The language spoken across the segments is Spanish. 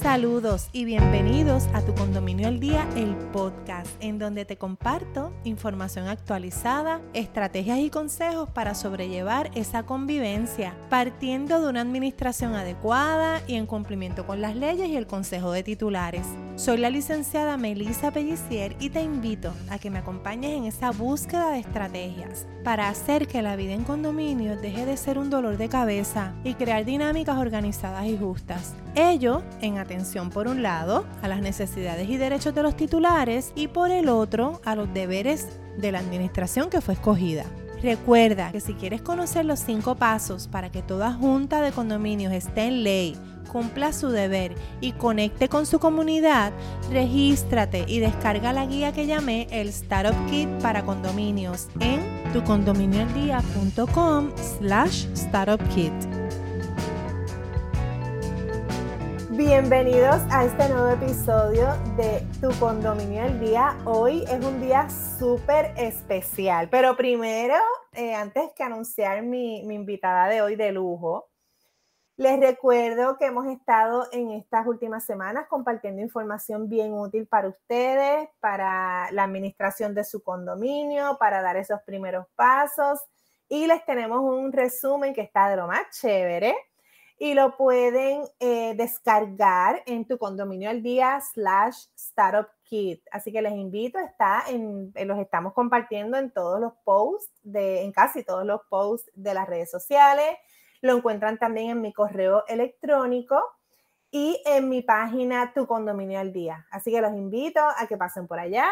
Saludos y bienvenidos a Tu Condominio al Día, el podcast, en donde te comparto información actualizada, estrategias y consejos para sobrellevar esa convivencia, partiendo de una administración adecuada y en cumplimiento con las leyes y el consejo de titulares. Soy la licenciada Melissa Pellicier y te invito a que me acompañes en esa búsqueda de estrategias para hacer que la vida en condominio deje de ser un dolor de cabeza y crear dinámicas organizadas y justas. Ello en atención por un lado a las necesidades y derechos de los titulares y por el otro a los deberes de la administración que fue escogida. Recuerda que si quieres conocer los cinco pasos para que toda junta de condominios esté en ley, cumpla su deber y conecte con su comunidad, regístrate y descarga la guía que llamé el Startup Kit para condominios en tucondominioaldía.com slash startupkit. Bienvenidos a este nuevo episodio de Tu Condominio al Día. Hoy es un día súper especial, pero primero, eh, antes que anunciar mi, mi invitada de hoy de lujo, les recuerdo que hemos estado en estas últimas semanas compartiendo información bien útil para ustedes, para la administración de su condominio, para dar esos primeros pasos. Y les tenemos un resumen que está de lo más chévere y lo pueden eh, descargar en tu condominio al día slash startup kit. Así que les invito, está en, eh, los estamos compartiendo en todos los posts, de, en casi todos los posts de las redes sociales. Lo encuentran también en mi correo electrónico y en mi página Tu Condominio al Día. Así que los invito a que pasen por allá,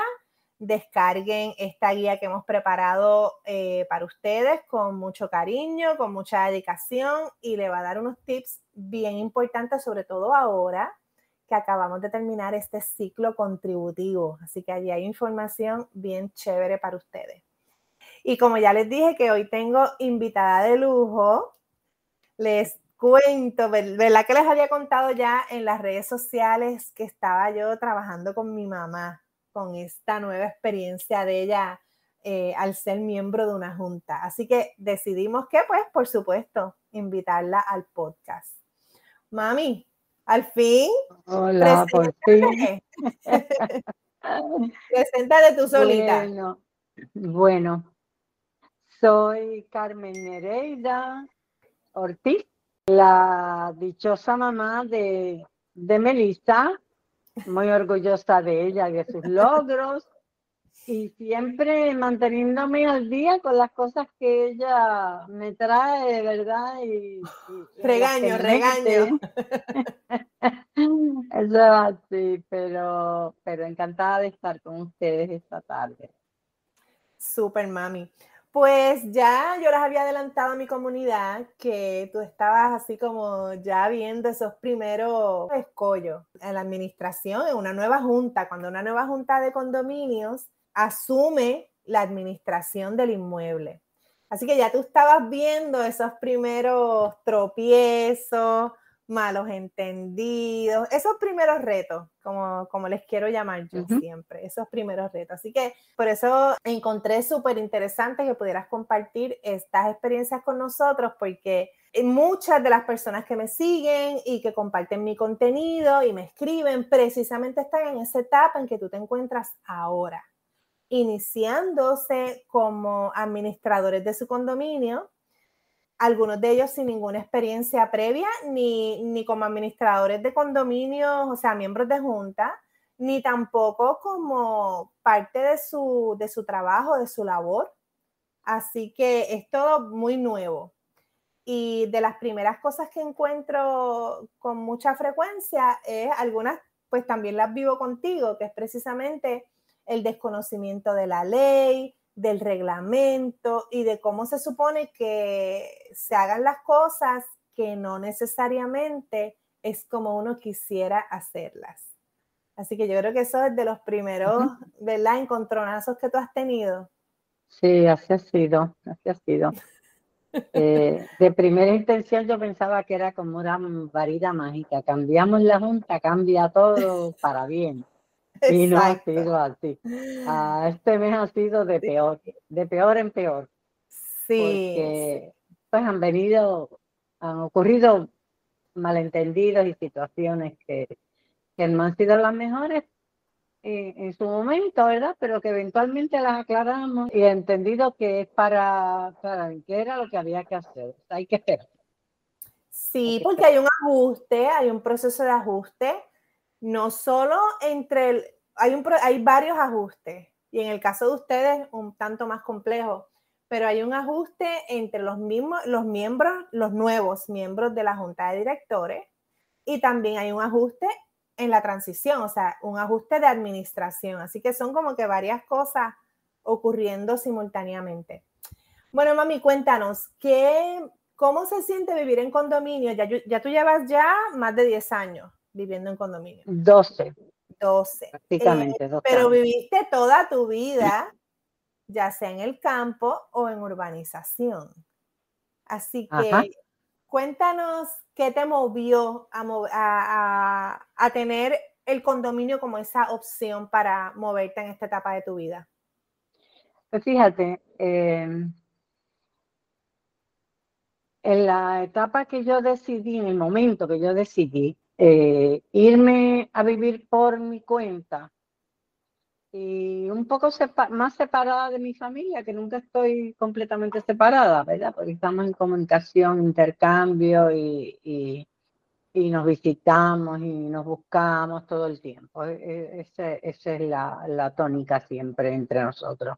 descarguen esta guía que hemos preparado eh, para ustedes con mucho cariño, con mucha dedicación y le va a dar unos tips bien importantes, sobre todo ahora que acabamos de terminar este ciclo contributivo. Así que allí hay información bien chévere para ustedes. Y como ya les dije que hoy tengo invitada de lujo, les cuento, ¿verdad que les había contado ya en las redes sociales que estaba yo trabajando con mi mamá? Con esta nueva experiencia de ella eh, al ser miembro de una junta. Así que decidimos que, pues, por supuesto, invitarla al podcast. Mami, al fin. Hola, por fin. Preséntate tú solita. Bueno, bueno, soy Carmen Nereida Ortiz, la dichosa mamá de, de Melissa, muy orgullosa de ella, de sus logros y siempre manteniéndome al día con las cosas que ella me trae, ¿verdad? Y, regaño, regaño. Eso es así, pero, pero encantada de estar con ustedes esta tarde. Super mami. Pues ya yo les había adelantado a mi comunidad que tú estabas así como ya viendo esos primeros escollos en la administración, en una nueva junta, cuando una nueva junta de condominios asume la administración del inmueble. Así que ya tú estabas viendo esos primeros tropiezos, malos entendidos, esos primeros retos, como, como les quiero llamar yo siempre, esos primeros retos. Así que por eso encontré súper interesante que pudieras compartir estas experiencias con nosotros, porque muchas de las personas que me siguen y que comparten mi contenido y me escriben, precisamente están en esa etapa en que tú te encuentras ahora, iniciándose como administradores de su condominio algunos de ellos sin ninguna experiencia previa, ni, ni como administradores de condominios, o sea, miembros de junta, ni tampoco como parte de su, de su trabajo, de su labor. Así que es todo muy nuevo. Y de las primeras cosas que encuentro con mucha frecuencia es algunas, pues también las vivo contigo, que es precisamente el desconocimiento de la ley, del reglamento y de cómo se supone que se hagan las cosas que no necesariamente es como uno quisiera hacerlas. Así que yo creo que eso es de los primeros, ¿verdad? Encontronazos que tú has tenido. Sí, así ha sido, así ha sido. Eh, de primera intención yo pensaba que era como una varita mágica. Cambiamos la junta, cambia todo para bien. Y no ha sido así. Ah, este mes ha sido de peor, de peor en peor. Sí. Porque pues han venido, han ocurrido malentendidos y situaciones que, que no han sido las mejores eh, en su momento, ¿verdad? Pero que eventualmente las aclaramos y he entendido que es para, para que era lo que había que hacer. Hay que esperar. Sí, porque hay un ajuste, hay un proceso de ajuste, no solo entre el, hay, hay varios ajustes, y en el caso de ustedes un tanto más complejo, pero hay un ajuste entre los mismos, los miembros, los nuevos miembros de la junta de directores, y también hay un ajuste en la transición, o sea, un ajuste de administración. Así que son como que varias cosas ocurriendo simultáneamente. Bueno, mami, cuéntanos, ¿qué, ¿cómo se siente vivir en condominio? Ya, ya tú llevas ya más de 10 años viviendo en condominio. 12. 12. Prácticamente, 12 eh, pero viviste toda tu vida, ya sea en el campo o en urbanización. Así que cuéntanos qué te movió a, a, tener el condominio como esa opción para moverte en esta etapa de tu vida. Pues fíjate, em, en la etapa que yo decidí, en el momento que yo decidí, eh, irme a vivir por mi cuenta y un poco más separada de mi familia, que nunca estoy completamente separada, ¿verdad? Porque estamos en comunicación, intercambio y, y, nos visitamos y nos buscamos todo el tiempo. E, e, esa es la, la tónica siempre entre nosotros.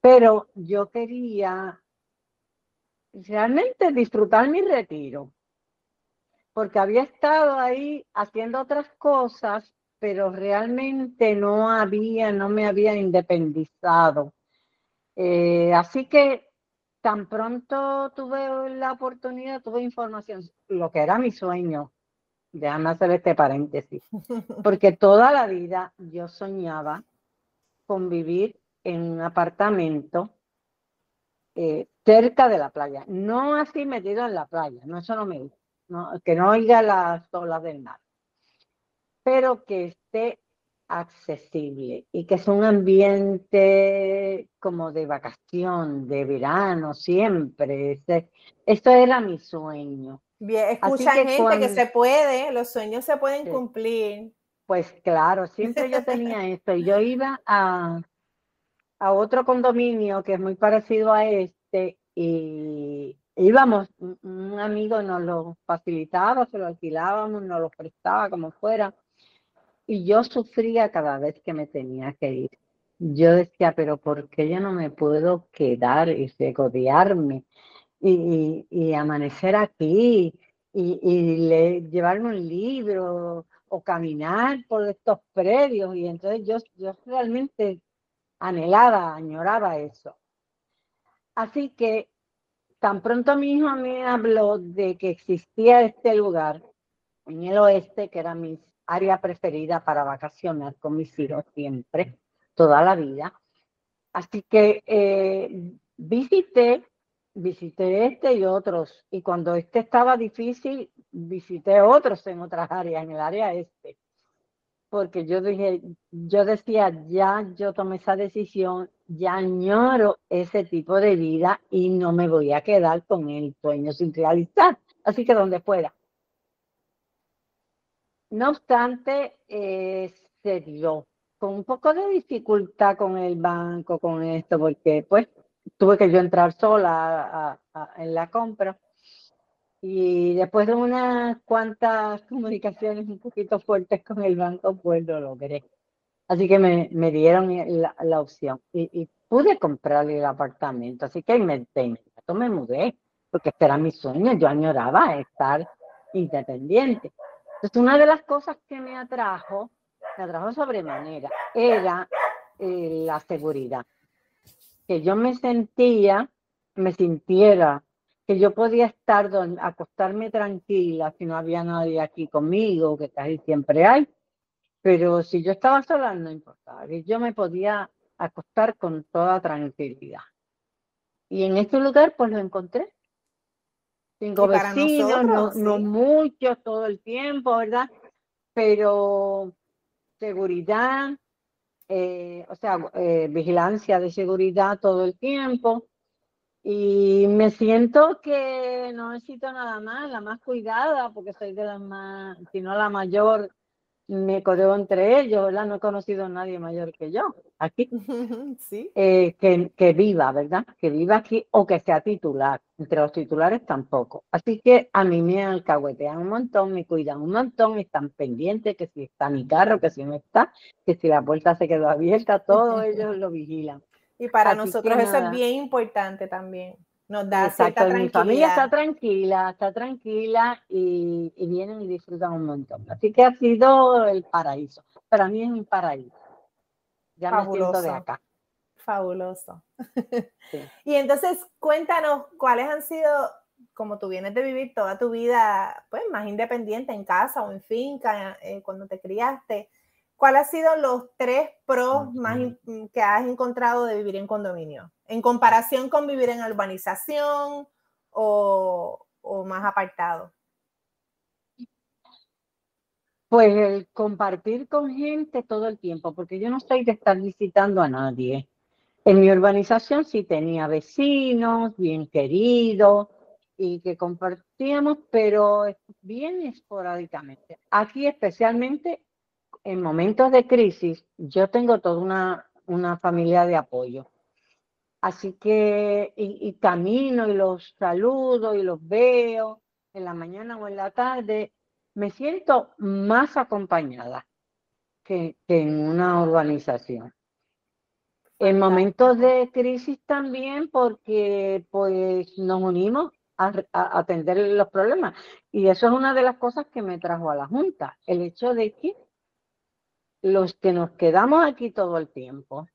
Pero yo quería realmente disfrutar mi retiro porque había estado ahí haciendo otras cosas, pero realmente no había, no me había independizado. Eh, así que tan pronto tuve la oportunidad, tuve información, lo que era mi sueño, déjame hacer este paréntesis, porque toda la vida yo soñaba con vivir en un apartamento eh, cerca de la playa, no así metido en la playa, no, eso no me gusta que no oiga las olas del mar, pero que esté accesible y que es un ambiente como de vacación, de verano, siempre. Esto era mi sueño. Bien, escucha gente que se puede, los sueños se pueden cumplir. Pues claro, siempre yo tenía esto. Yo iba a, a otro condominio que es muy parecido a este y íbamos, un amigo nos lo facilitaba, se lo alquilábamos, nos lo prestaba como fuera. Y yo sufría cada vez que me tenía que ir. Yo decía, pero ¿por qué yo no me puedo quedar y regodearme y, y, amanecer aquí y, y llevarme un libro o caminar por estos predios? Y entonces yo, yo realmente anhelaba, añoraba eso. Así que tan pronto mi hijo me habló de que existía este lugar en el oeste, que era mi área preferida para vacacionar con mis hijos siempre, toda la vida. Así que eh, visité, visité este y otros. Y cuando este estaba difícil, visité otros en otras áreas, en el área este porque yo dije, yo decía, ya yo tomé esa decisión, ya añoro ese tipo de vida y no me voy a quedar con el sueño sin realizar. Así que donde fuera. No obstante, eh, se dio con un poco de dificultad con el banco, con esto, porque pues tuve que yo entrar sola en la compra y después de unas cuantas comunicaciones un poquito fuertes con el banco, pues lo logré. Así que me, me dieron la, opción y, pude comprarle el apartamento. Así que me, me mudé, porque este era mi sueño. Yo añoraba estar independiente. Entonces, una de las cosas que me atrajo, me atrajo sobremanera, era eh, la seguridad. Que yo me sentía, me sintiera que yo podía estar, acostarme tranquila si no había nadie aquí conmigo, que casi siempre hay, pero si yo estaba sola no importaba, yo me podía acostar con toda tranquilidad. Y en este lugar pues lo encontré. Tengo vecinos, no, no muchos todo el tiempo, ¿verdad? Pero seguridad, eh, o sea, eh, vigilancia de seguridad todo el tiempo. Y me siento que no necesito nada más, la más cuidada, porque soy de las más, si no la mayor me codeo entre ellos, ¿verdad? No he conocido a nadie mayor que yo aquí, sí. Eh, que, que, viva, ¿verdad? Que viva aquí o que sea titular. Entre los titulares tampoco. Así que a mí me alcahuetean un montón, me cuidan un montón, están pendientes que si está mi carro, que si no está, que si la puerta se quedó abierta, todos ellos lo vigilan. Y para nosotros eso es bien importante también. Nos da Exacto, mi familia está tranquila, está tranquila y, vienen y disfrutan un montón. Así que ha sido el paraíso. Para mí es un paraíso. Ya me siento de acá. Fabuloso. y entonces, cuéntanos cuáles han sido, como tú vienes de vivir toda tu vida, pues más independiente en casa o en finca, eh, cuando te criaste, ¿cuáles han sido los tres pros más que has encontrado de vivir en condominio? En comparación con vivir en urbanización o, más apartado. Pues el compartir con gente todo el tiempo, porque yo no estoy de estar visitando a nadie. En mi urbanización sí tenía vecinos, bien queridos, y que compartíamos, pero bien esporádicamente. Aquí especialmente en momentos de crisis, yo tengo toda una, una familia de apoyo. Así que, y, camino y los saludo y los veo en la mañana o en la tarde, me siento más acompañada que, en una urbanización. En momentos de crisis también porque pues nos unimos a, a, atender los problemas. Y eso es una de las cosas que me trajo a la Junta, el hecho de que los que nos quedamos aquí todo el tiempo,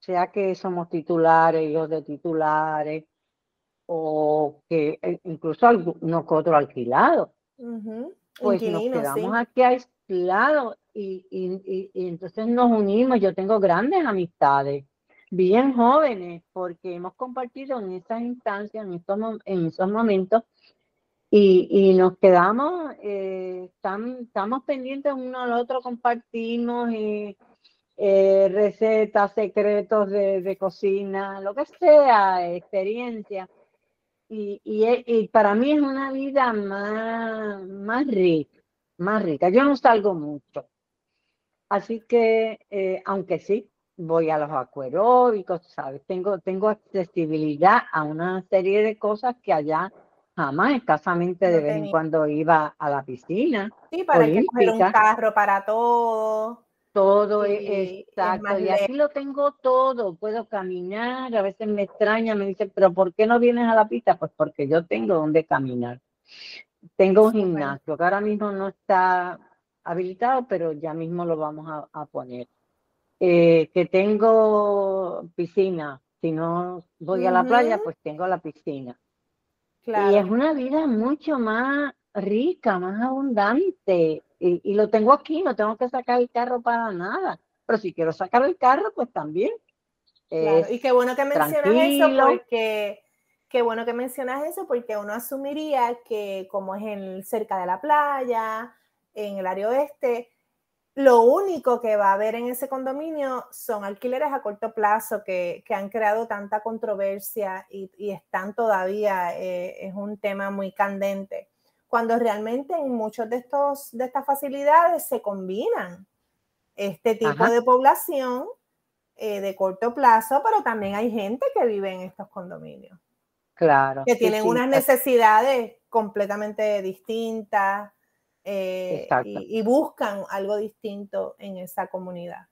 sea que somos titulares, hijos de titulares, o que eh, incluso nosotros alquilados, pues nos quedamos aquí aislados y, y, y, entonces nos unimos. Yo tengo grandes amistades, bien jóvenes, porque hemos compartido en esas instancias, en, estos, en esos momentos, y, y nos quedamos, eh, estamos pendientes uno al otro, compartimos eh, eh, recetas, secretos de, cocina, lo que sea, experiencia. Y, y, y, para mí es una vida más, más rica, más rica. Yo no salgo mucho. Así que, aunque sí, voy a los acueróbicos, ¿sabes? Tengo, tengo accesibilidad a una serie de cosas que allá Jamás, escasamente de vez en cuando iba a la piscina. Sí, para que coger un carro para todo. Todo es exacto. y aquí lo tengo todo. Puedo caminar. A veces me extraña, me dice, pero ¿por qué no vienes a la pista? Pues porque yo tengo donde caminar. Tengo un gimnasio que ahora mismo no está habilitado, pero ya mismo lo vamos a, poner. Eh, que tengo piscina. Si no voy a la playa, pues tengo la piscina y es una vida mucho más rica, más abundante. Y, lo tengo aquí, no tengo que sacar el carro para nada. Pero si quiero sacar el carro, pues también. Y qué bueno que mencionas eso porque qué bueno que mencionas eso porque uno asumiría que como es en, cerca de la playa, en el área oeste, lo único que va a haber en ese condominio son alquileres a corto plazo que, han creado tanta controversia y, están todavía, eh, es un tema muy candente, cuando realmente en muchos de, estos, de estas facilidades se combinan este tipo de población eh, de corto plazo, pero también hay gente que vive en estos condominios. Claro. Que tienen unas necesidades completamente distintas eh, y, buscan algo distinto en esa comunidad.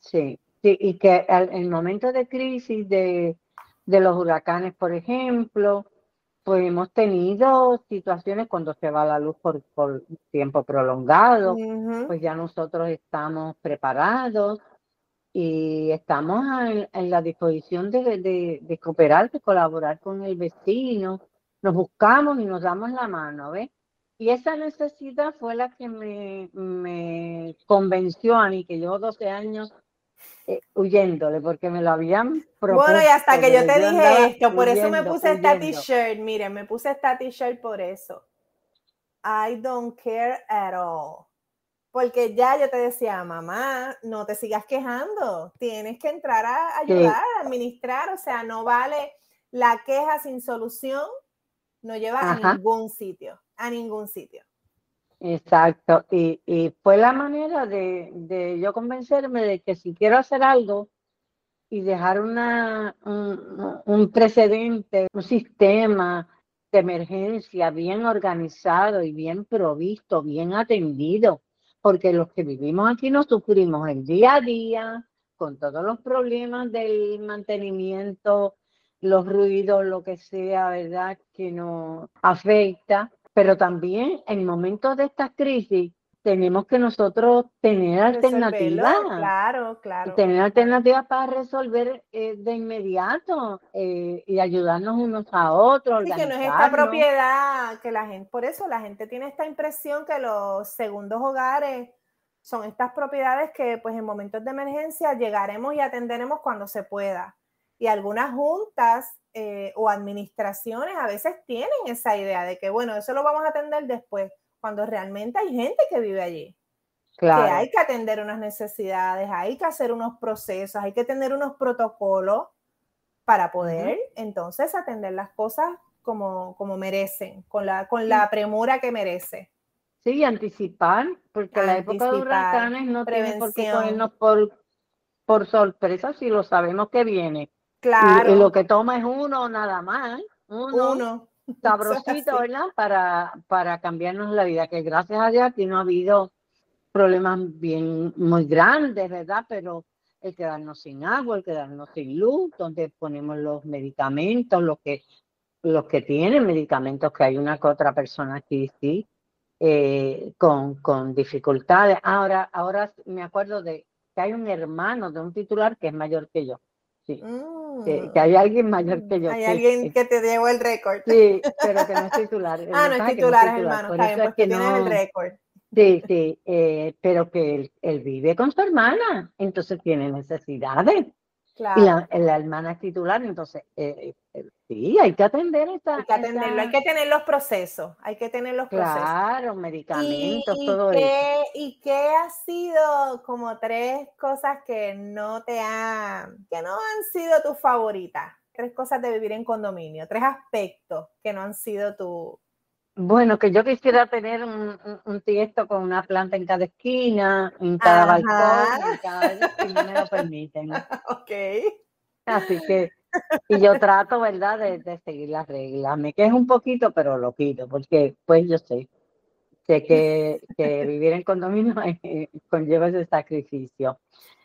Sí, sí y que en momento de crisis de, los huracanes, por ejemplo, pues hemos tenido situaciones cuando se va la luz por, por tiempo prolongado, pues ya nosotros estamos preparados y estamos en, la disposición de, de, de, cooperar, de colaborar con el vecino, nos buscamos y nos damos la mano, ¿ves? Y esa necesidad fue la que me, me convenció a mí, que llevo 12 años eh, huyéndole, porque me lo habían propuesto. Bueno, y hasta que yo te dije esto, por eso me puse esta t-shirt, miren, me puse esta t-shirt por eso. I don't care at all. Porque ya yo te decía, mamá, no te sigas quejando, tienes que entrar a ayudar, a administrar, o sea, no vale la queja sin solución, no lleva a ningún sitio a ningún sitio. Exacto, y, y fue la manera de, de, yo convencerme de que si quiero hacer algo y dejar una, un, un precedente, un sistema de emergencia bien organizado y bien provisto, bien atendido, porque los que vivimos aquí no sufrimos el día a día con todos los problemas del mantenimiento, los ruidos, lo que sea, ¿verdad? Que nos afecta pero también en momentos de esta crisis tenemos que nosotros tener alternativas. Claro, claro. Tener alternativas para resolver eh, de inmediato eh, y ayudarnos unos a otros. Sí, que no es esta propiedad que la gente, por eso la gente tiene esta impresión que los segundos hogares son estas propiedades que pues en momentos de emergencia llegaremos y atenderemos cuando se pueda. Y algunas juntas eh, o administraciones a veces tienen esa idea de que, bueno, eso lo vamos a atender después, cuando realmente hay gente que vive allí. Claro. Que hay que atender unas necesidades, hay que hacer unos procesos, hay que tener unos protocolos para poder entonces atender las cosas como, como merecen, con la, con la premura que merece. Sí, anticipar, porque la época de huracanes no tiene por qué cogernos por, por sorpresa si lo sabemos que viene. Claro. Y, lo que toma es uno nada más, uno, sabrosito, ¿verdad? Para, para cambiarnos la vida, que gracias a Dios aquí no ha habido problemas bien muy grandes, ¿verdad? Pero el quedarnos sin agua, el quedarnos sin luz, donde ponemos los medicamentos, los que, los que tienen medicamentos, que hay una que otra persona aquí sí, eh, con, con dificultades. Ahora, ahora me acuerdo de que hay un hermano de un titular que es mayor que yo. Sí. Mm. Que, hay alguien mayor que yo. Hay alguien que te llevó el récord. Sí, pero que no es titular. ah, no es titular, hermano. Por eso es que no, el récord. Sí, sí, eh, pero que él, vive con su hermana, entonces tiene necesidades. Claro. Y la, la hermana es titular, entonces eh, eh, sí, hay que atender esta. Hay que atenderlo, hay que tener los procesos, hay que tener los procesos. Claro, medicamentos, todo eso. ¿Y qué ha sido como tres cosas que no te han, que no han sido tus favoritas? Tres cosas de vivir en condominio, tres aspectos que no han sido tu, bueno, que yo quisiera tener un, un, tiesto con una planta en cada esquina, en cada balcón, en cada esquina me lo permiten. Ok. Así que, y yo trato, ¿verdad?, de, seguir las reglas. Me quejo un poquito, pero lo pido, porque pues yo sé, sé que, que vivir en condominio conlleva ese sacrificio.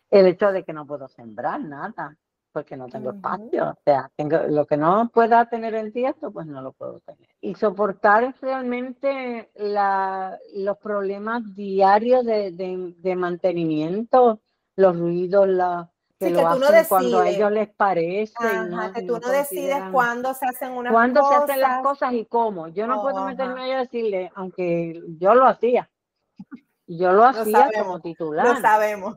El hecho de que no puedo sembrar nada, porque no tengo espacio. O sea, tengo, lo que no pueda tener el tiesto, pues no lo puedo tener. Y soportar realmente la, los problemas diarios de, de, mantenimiento, los ruidos, la, que, lo hacen cuando a ellos les parece. que tú no, decides cuándo se hacen unas cuándo se hacen las cosas y cómo. Yo no puedo meterme a decirle, aunque yo lo hacía. Yo lo hacía como titular. Lo sabemos.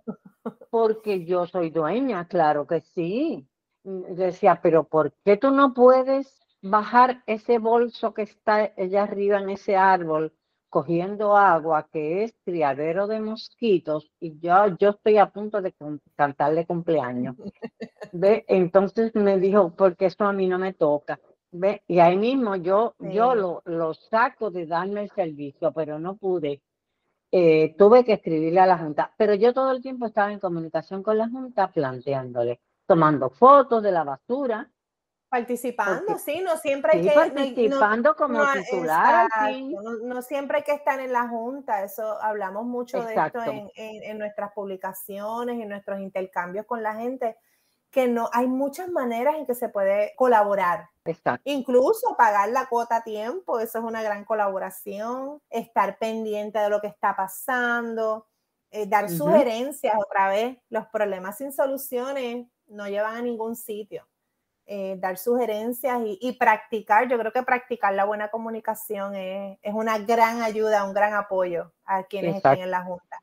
Porque yo soy dueña, claro que sí. Decía, pero ¿por qué tú no puedes bajar ese bolso que está allá arriba en ese árbol cogiendo agua, que es criadero de mosquitos, y yo, yo estoy a punto de cantarle cumpleaños. ¿Ve? Entonces me dijo, porque eso a mí no me toca. ¿Ve? Y ahí mismo yo, yo lo, lo saco de darme el servicio, pero no pude eh, tuve que escribirle a la Junta, pero yo todo el tiempo estaba en comunicación con la Junta planteándole, tomando fotos de la basura. Participando, sí, no siempre hay que... Participando como titular. No, siempre hay que estar en la Junta, eso hablamos mucho de esto en, en nuestras publicaciones, en nuestros intercambios con la gente que no hay muchas maneras en que se puede colaborar. Incluso pagar la cuota a tiempo, eso es una gran colaboración, estar pendiente de lo que está pasando, eh, dar sugerencias otra vez. Los problemas sin soluciones no llevan a ningún sitio. Eh, dar sugerencias y, practicar, yo creo que practicar la buena comunicación es, una gran ayuda, un gran apoyo a quienes estén en la Junta.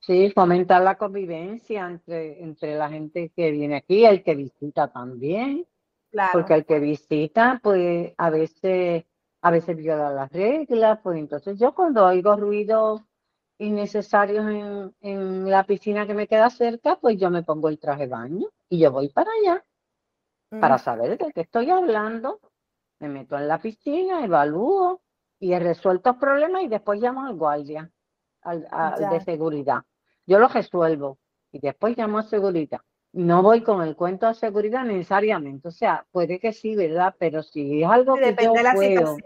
Sí, fomentar la convivencia entre, entre la gente que viene aquí, el que visita también. Claro. Porque el que visita, pues a veces, a veces viola las reglas, pues entonces yo cuando oigo ruidos innecesarios en, en la piscina que me queda cerca, pues yo me pongo el traje de baño y yo voy para allá para saber de qué estoy hablando. Me meto en la piscina, evalúo y he resuelto el problema y después llamo al guardia, al, de seguridad. Yo lo resuelvo y después llamo a seguridad. No voy con el cuento de seguridad necesariamente, o sea, puede que sí, ¿verdad? Pero si es algo que yo puedo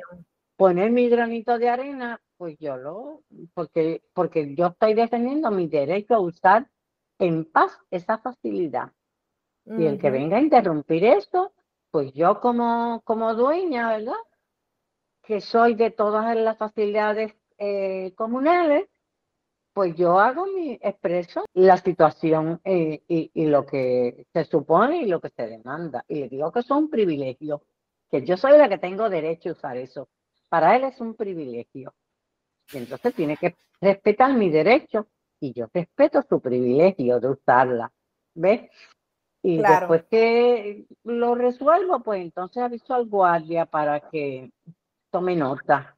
poner mi granito de arena, pues yo lo, porque, porque yo estoy defendiendo mi derecho a usar en paz esa facilidad. Y el que venga a interrumpir esto, pues yo como, como dueña, ¿verdad? Que soy de todas las facilidades eh, comunales, pues yo hago mi expreso la situación eh, y, y, lo que se supone y lo que se demanda. Y le digo que es un privilegio, que yo soy la que tengo derecho a usar eso. Para él es un privilegio. Y entonces tiene que respetar mi derecho y yo respeto su privilegio de usarla. ¿Ves? Y después que lo resuelvo, pues entonces aviso al guardia para que tome nota.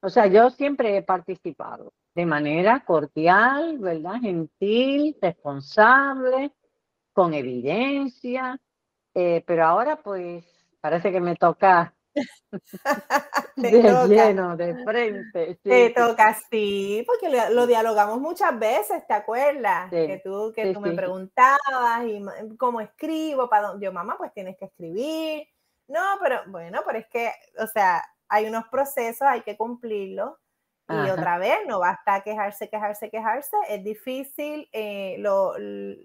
O sea, yo siempre he participado de manera cordial, ¿verdad? Gentil, responsable, con evidencia, eh, pero ahora pues parece que me toca de lleno, de frente. Te toca, sí, porque lo, dialogamos muchas veces, ¿te acuerdas? que tú, que tú me preguntabas y cómo escribo, para dónde? Yo, mamá, pues tienes que escribir. No, pero bueno, pero es que, o sea, hay unos procesos, hay que cumplirlos. Y otra vez, no basta quejarse, quejarse, quejarse. Es difícil. Eh, lo,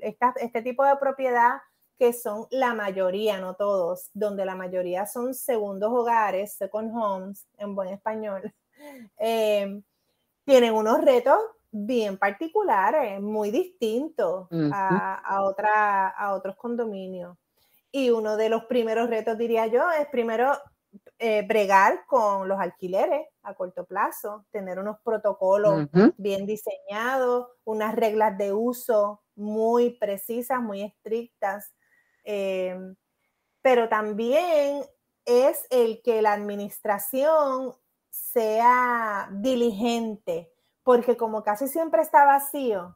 este tipo de propiedad que son la mayoría, no todos, donde la mayoría son segundos hogares, second homes, en buen español, eh, tienen unos retos bien particulares, muy distintos a, otra, a otros condominios. Y uno de los primeros retos, diría yo, es primero eh, bregar con los alquileres a corto plazo, tener unos protocolos bien diseñados, unas reglas de uso muy precisas, muy estrictas, Em, pero también es el que la administración sea diligente, porque como casi siempre está vacío,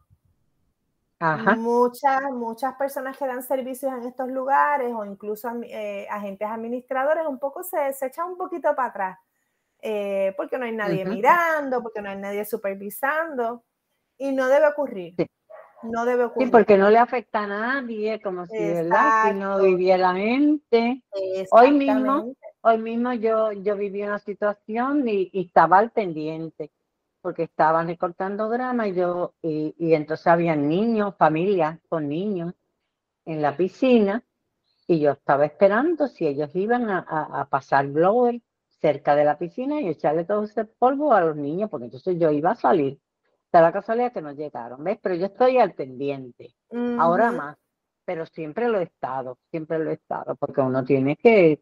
muchas muchas personas que dan servicios en estos lugares o incluso eh, agentes administradores un poco se, se echan un poquito para atrás, eh, porque no hay nadie mirando, porque no hay nadie supervisando, y no debe ocurrir. No debe ocurrir. Sí, porque no le afecta a nadie, como si, ¿verdad? Si no viviera la gente. Hoy mismo, hoy mismo yo, yo viví una situación y, estaba al pendiente, porque estaban recortando drama y yo, y, y entonces había niños, familias con niños en la piscina, y yo estaba esperando si ellos iban a, a, pasar blower cerca de la piscina y echarle todo ese polvo a los niños, porque entonces yo iba a salir la casualidad que no llegaron, ¿ves? Pero yo estoy al pendiente, ahora más, pero siempre lo he estado, siempre lo he estado, porque uno tiene que,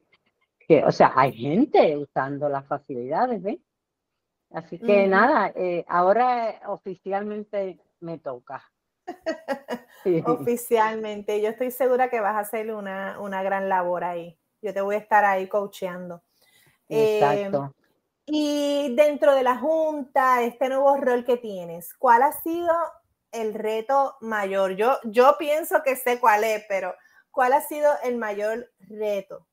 que o sea, hay gente usando las facilidades, ¿ves? Así que nada, eh, ahora oficialmente me toca. Oficialmente, yo estoy segura que vas a hacer una, una, gran labor ahí. Yo te voy a estar ahí coacheando. Exacto. Eh, y dentro de la Junta, este nuevo rol que tienes, ¿cuál ha sido el reto mayor? Yo, yo pienso que sé cuál es, pero ¿cuál ha sido el mayor reto?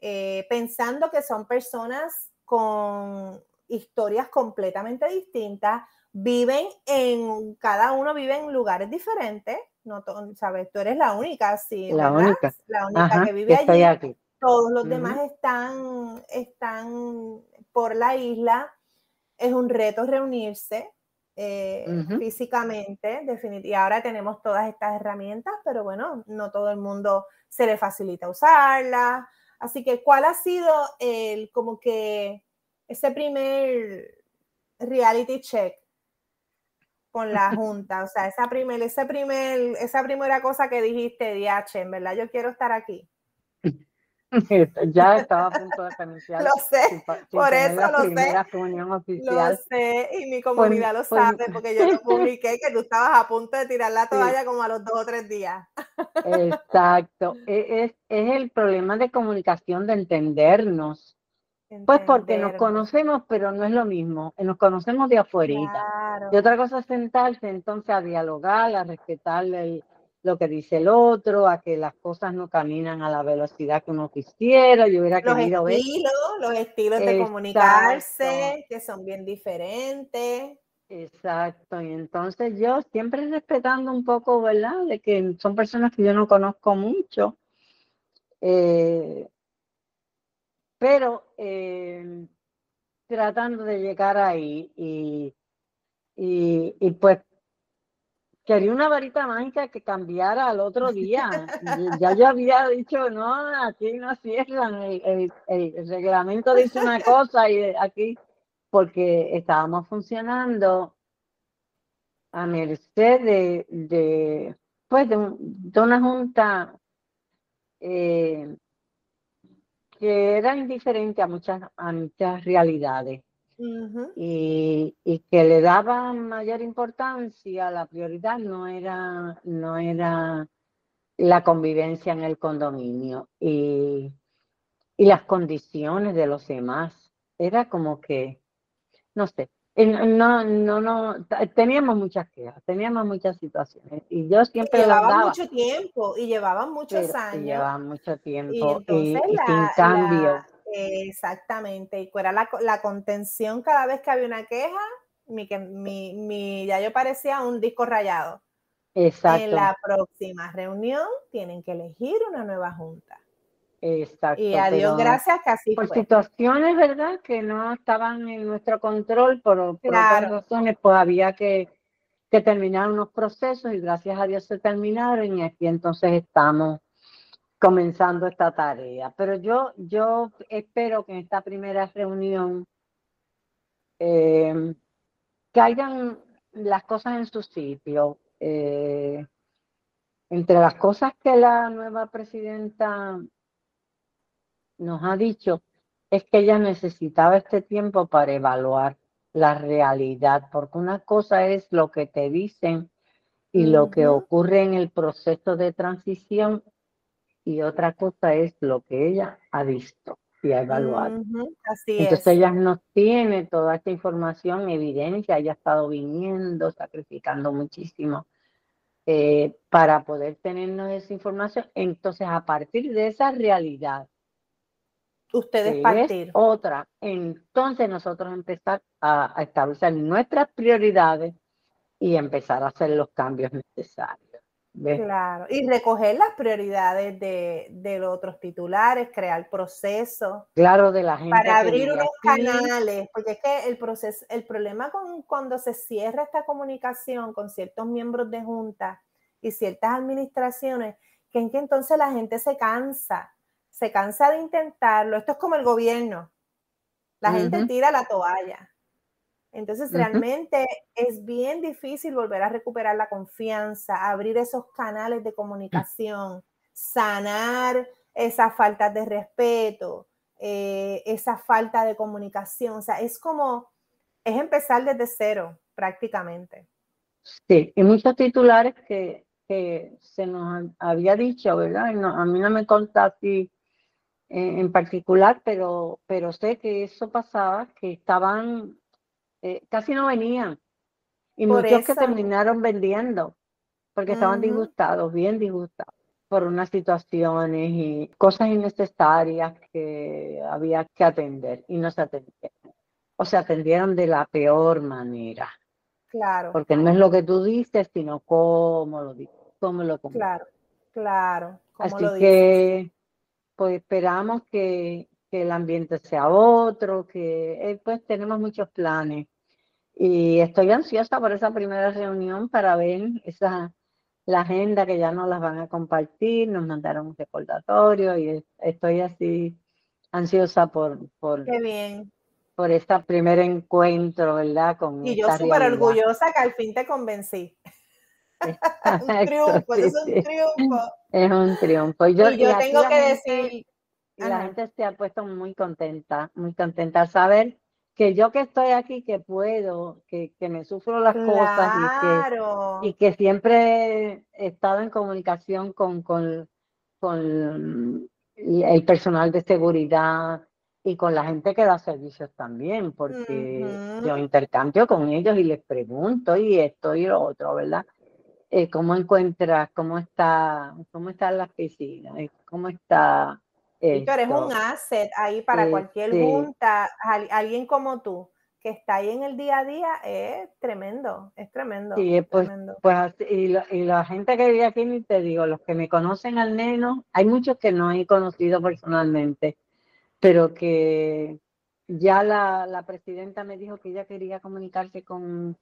Eh, pensando que son personas con historias completamente distintas, viven en, cada uno vive en lugares diferentes, no, sabes, tú eres la única, sí, la única, la única que vive allí. Todos los demás están, están por la isla. Es un reto reunirse eh, físicamente, definitivamente. Y ahora tenemos todas estas herramientas, pero bueno, no todo el mundo se le facilita usarlas. Así que, ¿cuál ha sido el, como que, ese primer reality check con la Junta? O sea, esa, primer, ese primer, esa primera cosa que dijiste, DH, en verdad yo quiero estar aquí. ya estaba a punto de renunciar. Lo sé, por eso lo sé. Lo sé, y mi pues, comunidad lo pues, sabe, porque yo lo publiqué que tú estabas a punto de tirar la toalla como a los dos o tres días. Exacto, e, es, es el problema de comunicación, de entendernos. Pues porque nos conocemos, pero no es lo mismo. Nos conocemos de afuera. Y otra cosa es sentarse entonces a dialogar, a respetar lo que dice el otro, a que las cosas no caminan a la velocidad que uno quisiera. Yo hubiera los querido estilos, Los estilos de comunicarse, que son bien diferentes. Exacto, y entonces yo siempre respetando un poco, ¿verdad? De que son personas que yo no conozco mucho, eh, pero eh, tratando de llegar ahí y, y, y pues quería una varita mágica que cambiara al otro día. ya yo había dicho, no, aquí no cierran, el, reglamento dice una cosa y aquí, porque estábamos funcionando a merced de, de, pues de, una junta eh, que era indiferente a muchas, a muchas realidades y, que le daba mayor importancia, la prioridad no era, no era la convivencia en el condominio y, y las condiciones de los demás. Era como que, no sé, no, no, no, teníamos muchas quejas, teníamos muchas situaciones y yo siempre llevaba mucho tiempo y llevaban muchos años. Llevaban mucho tiempo y, sin cambio. Exactamente, y fuera la, la, contención cada vez que había una queja, mi, mi, mi, ya yo parecía un disco rayado. Exacto. En la próxima reunión tienen que elegir una nueva junta. Exacto. Y a Dios gracias que así por situaciones, ¿verdad? Que no estaban en nuestro control, por, por otras razones, pues había que, que terminar unos procesos y gracias a Dios se terminaron y aquí entonces estamos comenzando esta tarea. Pero yo, yo espero que en esta primera reunión eh, caigan las cosas en su sitio. Eh, entre las cosas que la nueva presidenta nos ha dicho es que ella necesitaba este tiempo para evaluar la realidad, porque una cosa es lo que te dicen y lo que ocurre en el proceso de transición y otra cosa es lo que ella ha visto y ha evaluado. Así Entonces ella nos tiene toda esta información, evidencia, ella ha estado viniendo, sacrificando muchísimo eh, para poder tenernos esa información. Entonces a partir de esa realidad, ustedes partir. otra, entonces nosotros empezar a establecer nuestras prioridades y empezar a hacer los cambios necesarios. Claro, y recoger las prioridades de, de, los otros titulares, crear proceso. Claro, de la gente. Para abrir unos canales, porque es que el proceso, el problema con cuando se cierra esta comunicación con ciertos miembros de junta y ciertas administraciones, que en que entonces la gente se cansa, se cansa de intentarlo. Esto es como el gobierno. La gente tira la toalla. Entonces, realmente es bien difícil volver a recuperar la confianza, abrir esos canales de comunicación, sanar esas faltas de respeto, eh, esa falta de comunicación. O sea, es como, es empezar desde cero prácticamente. Sí, y muchos titulares que, se nos había dicho, ¿verdad? a mí no me consta así en particular, pero, pero sé que eso pasaba, que estaban eh, casi no venían. Y muchos que terminaron vendiendo, porque estaban disgustados, bien disgustados por unas situaciones y cosas innecesarias que había que atender y no se atendieron. O se atendieron de la peor manera. Claro. Porque no es lo que tú dices, sino cómo lo dices, cómo lo Claro, claro. Así que, pues esperamos que, que, el ambiente sea otro, que eh, pues tenemos muchos planes y estoy ansiosa por esa primera reunión para ver esa la agenda que ya nos las van a compartir, nos mandaron un recordatorio y estoy así ansiosa por, por, bien. por este primer encuentro, ¿verdad? Con y yo súper orgullosa que al fin te convencí. un triunfo, es un triunfo. Es un triunfo. Y yo, yo tengo que decir... la gente se ha puesto muy contenta, muy contenta. Al saber que yo que estoy aquí, que puedo, que, me sufro las cosas y que, y que siempre he estado en comunicación con, con, el personal de seguridad y con la gente que da servicios también, porque yo intercambio con ellos y les pregunto y esto y lo otro, ¿verdad? eh, cómo encuentras, cómo está, cómo están las piscinas, cómo está. Tú eres un asset ahí para cualquier junta, alguien como tú que está ahí en el día a día es tremendo, es tremendo. Sí, pues, pues y, la gente que vive aquí, ni te digo, los que me conocen al menos, hay muchos que no he conocido personalmente, pero que ya la, la presidenta me dijo que ella quería comunicarse con,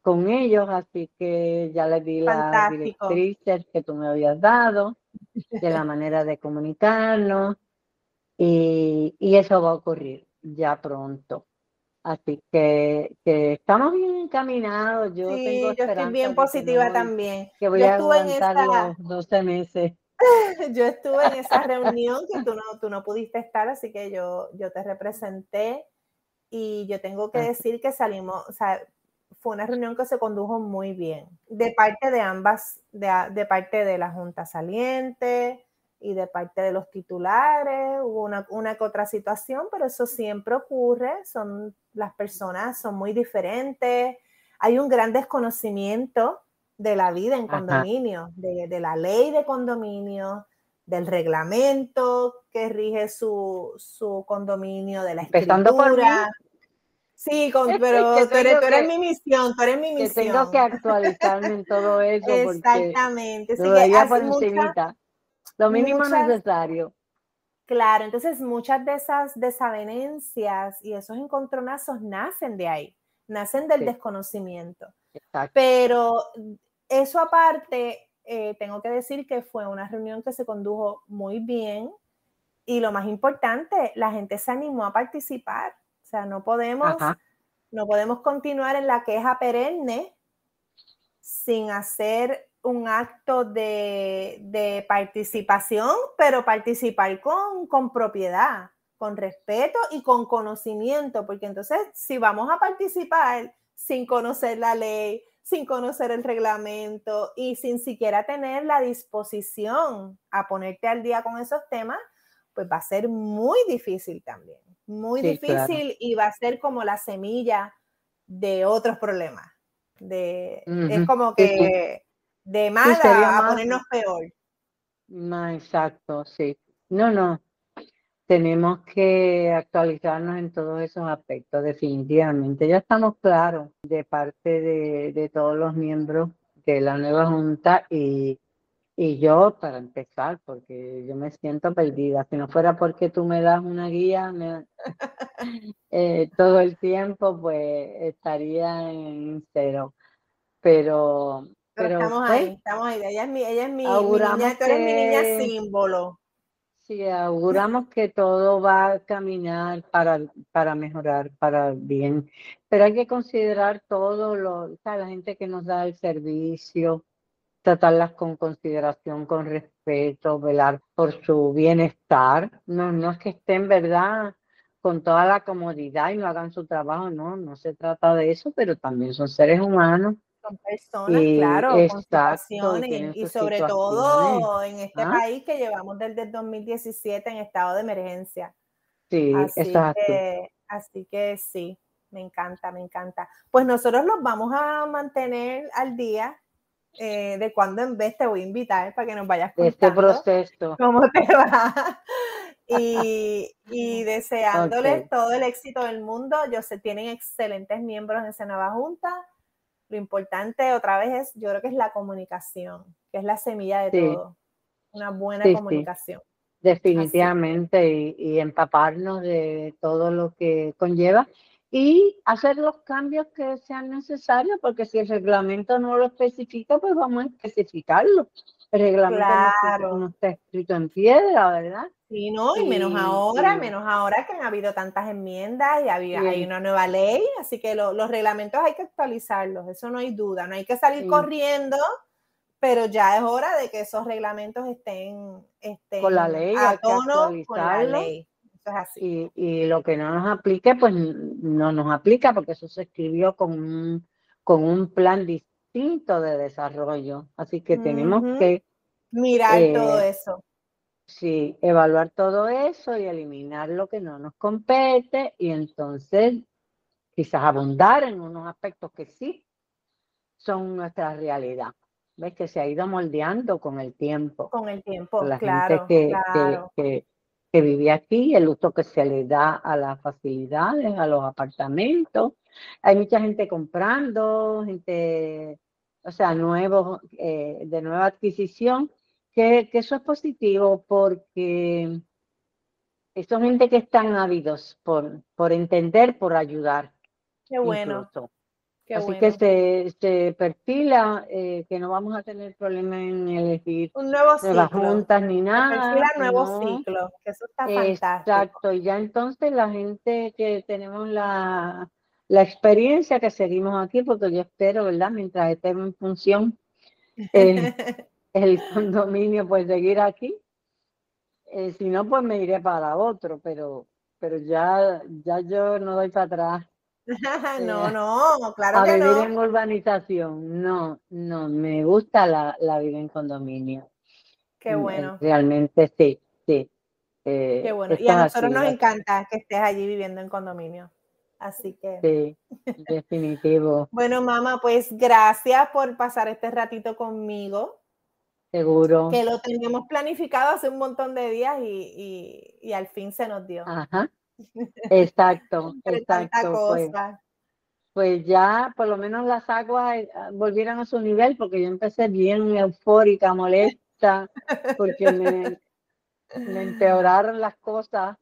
con ellos, así que ya le di la directrices que tú me habías dado, de la manera de comunicarnos, y, y eso va a ocurrir ya pronto. Así que, que, estamos bien encaminados. Yo sí, yo estoy bien positiva también. Que voy yo a aguantar en esa... los 12 meses. yo estuve en esa reunión que tú no, tú no pudiste estar, así que yo, yo te representé y yo tengo que decir que salimos, o sea, fue una reunión que se condujo muy bien, de parte de ambas, de, de parte de la Junta Saliente, y de parte de los titulares, hubo una, una que otra situación, pero eso siempre ocurre, son, las personas son muy diferentes, hay un gran desconocimiento de la vida en condominio, de, de, la ley de condominio, del reglamento que rige su, su condominio, de la escritura. Sí, pero tú, eres, mi misión, tú eres mi misión. Que tengo que actualizarme en todo eso. Exactamente. Porque por lo mínimo necesario. Claro, entonces muchas de esas desavenencias y esos encontronazos nacen de ahí, nacen del desconocimiento. Pero eso aparte, eh, tengo que decir que fue una reunión que se condujo muy bien y lo más importante, la gente se animó a participar. O sea, no podemos, no podemos continuar en la queja perenne sin hacer un acto de, participación, pero participar con, con propiedad, con respeto y con conocimiento, porque entonces si vamos a participar sin conocer la ley, sin conocer el reglamento y sin siquiera tener la disposición a ponerte al día con esos temas, pues va a ser muy difícil también, muy difícil y va a ser como la semilla de otros problemas. De, Es como que de mala a ponernos peor. No, exacto, sí. No, no. Tenemos que actualizarnos en todos esos aspectos, definitivamente. Ya estamos claros de parte de, todos los miembros de la nueva Junta y, y yo, para empezar, porque yo me siento perdida. Si no fuera porque tú me das una guía eh, todo el tiempo, pues estaría en cero. Pero pero, estamos ahí, estamos ahí. Ella es mi, ella es mi, niña, eres mi niña símbolo. Sí, auguramos que todo va a caminar para, para mejorar, para bien. Pero hay que considerar todo lo, la gente que nos da el servicio, tratarlas con consideración, con respeto, velar por su bienestar. No, no es que estén, ¿verdad? con toda la comodidad y no hagan su trabajo, no, no se trata de eso, pero también son seres humanos son personas, claro, con situaciones y, sobre todo en este ¿ah? país que llevamos desde el 2017 en estado de emergencia. Sí, así exacto. Que, así que sí, me encanta, me encanta. Pues nosotros los vamos a mantener al día. Eh, de cuando en vez te voy a invitar para que nos vayas contando este proceso. cómo te va. y, y deseándoles todo el éxito del mundo. Yo sé, tienen excelentes miembros en esa nueva junta lo importante otra vez es, yo creo que es la comunicación, que es la semilla de todo. Una buena comunicación. Definitivamente, y, empaparnos de todo lo que conlleva y hacer los cambios que sean necesarios, porque si el reglamento no lo especifica, pues vamos a especificarlo. El reglamento no, está escrito en piedra, ¿verdad? Sí, no, y menos ahora, menos ahora que han habido tantas enmiendas y había, hay una nueva ley, así que los reglamentos hay que actualizarlos, eso no hay duda, no hay que salir corriendo, pero ya es hora de que esos reglamentos estén, estén con la ley, a tono con la ley. Y, y, lo que no nos aplique, pues no nos aplica porque eso se escribió con un, con un plan distinto de desarrollo. Así que tenemos que mirar todo eh, eso. Sí, evaluar todo eso y eliminar lo que no nos compete y entonces quizás abundar en unos aspectos que sí son nuestra realidad. ves que se ha ido moldeando con el tiempo. Con el tiempo, la claro, gente que, claro. que, que, vive aquí, el uso que se le da a las facilidades, a los apartamentos. Hay mucha gente comprando, gente, o sea, nuevos, eh, de nueva adquisición, que, que eso es positivo porque son gente que están ávidos por, por entender, por ayudar. Qué bueno. Así que se, se perfila eh, que no vamos a tener problema en elegir un nuevo nuevas juntas ni nada. Se perfila nuevo ciclo, que eso está fantástico. Exacto, y ya entonces la gente que tenemos la, la experiencia que seguimos aquí, porque yo espero, ¿verdad? Mientras estemos en función, eh, el condominio, pues seguir aquí. Eh, si no, pues me iré para otro, pero, pero ya, ya yo no doy para atrás. no, no, claro a que vivir no. en urbanización, no, no, me gusta la, la vida en condominio. Qué mm, bueno. Realmente sí, sí. Eh, Qué bueno. Y a nosotros nos encanta que estés allí viviendo en condominio. Así que. Sí, definitivo. bueno, mamá, pues gracias por pasar este ratito conmigo. Seguro. Que lo teníamos planificado hace un montón de días y, y, y al fin se nos dio. Ajá. Exacto, exacto. Pues, pues, ya por lo menos las aguas eh, volvieron a su nivel porque yo empecé bien eufórica, molesta, porque me, me empeoraron las cosas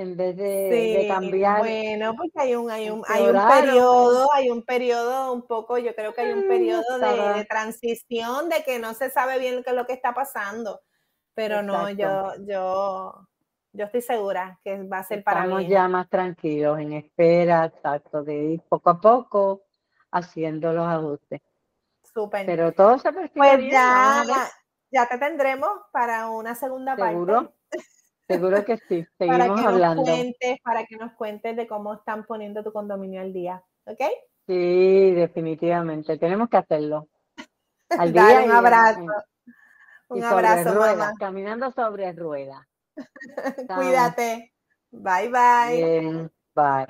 en vez de, cambiar. Bueno, porque hay un, hay un, hay un periodo, hay un periodo un poco, yo creo que hay un periodo de, transición de que no se sabe bien qué es lo que está pasando. Pero no, yo, yo, yo estoy segura que va a ser para Estamos ya más tranquilos, en espera, exacto, de ir poco a poco haciendo los ajustes. Súper. Pero todo se pues Ya, ya te tendremos para una segunda ¿Seguro? parte. Seguro que sí, seguimos para que hablando. Nos cuentes, para que nos cuentes de cómo están poniendo tu condominio al día, ¿ok? Sí, definitivamente, tenemos que hacerlo. Al día un abrazo. un abrazo, ruedas, Caminando sobre ruedas. Cuídate. Bye, bye. bye.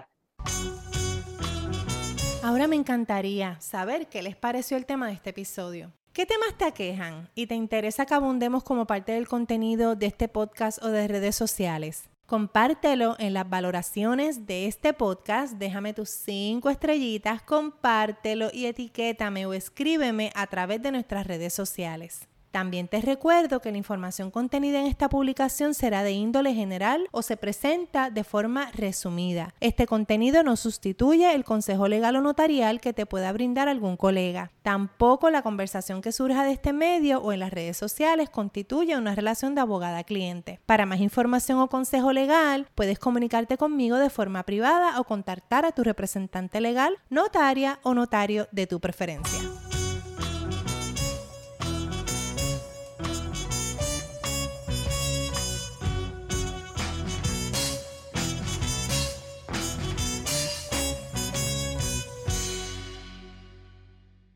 Ahora me encantaría saber qué les pareció el tema de este episodio. ¿Qué temas te aquejan y te interesa que abundemos como parte del contenido de este podcast o de redes sociales? Compártelo en las valoraciones de este podcast, déjame tus cinco estrellitas, compártelo y etiquétame o escríbeme a través de nuestras redes sociales. También te recuerdo que la información contenida en esta publicación será de índole general o se presenta de forma resumida. Este contenido no sustituye el consejo legal o notarial que te pueda brindar algún colega. Tampoco la conversación que surja de este medio o en las redes sociales constituye una relación de abogada-cliente. Para más información o consejo legal, puedes comunicarte conmigo de forma privada o contactar a tu representante legal, notaria o notario de tu preferencia.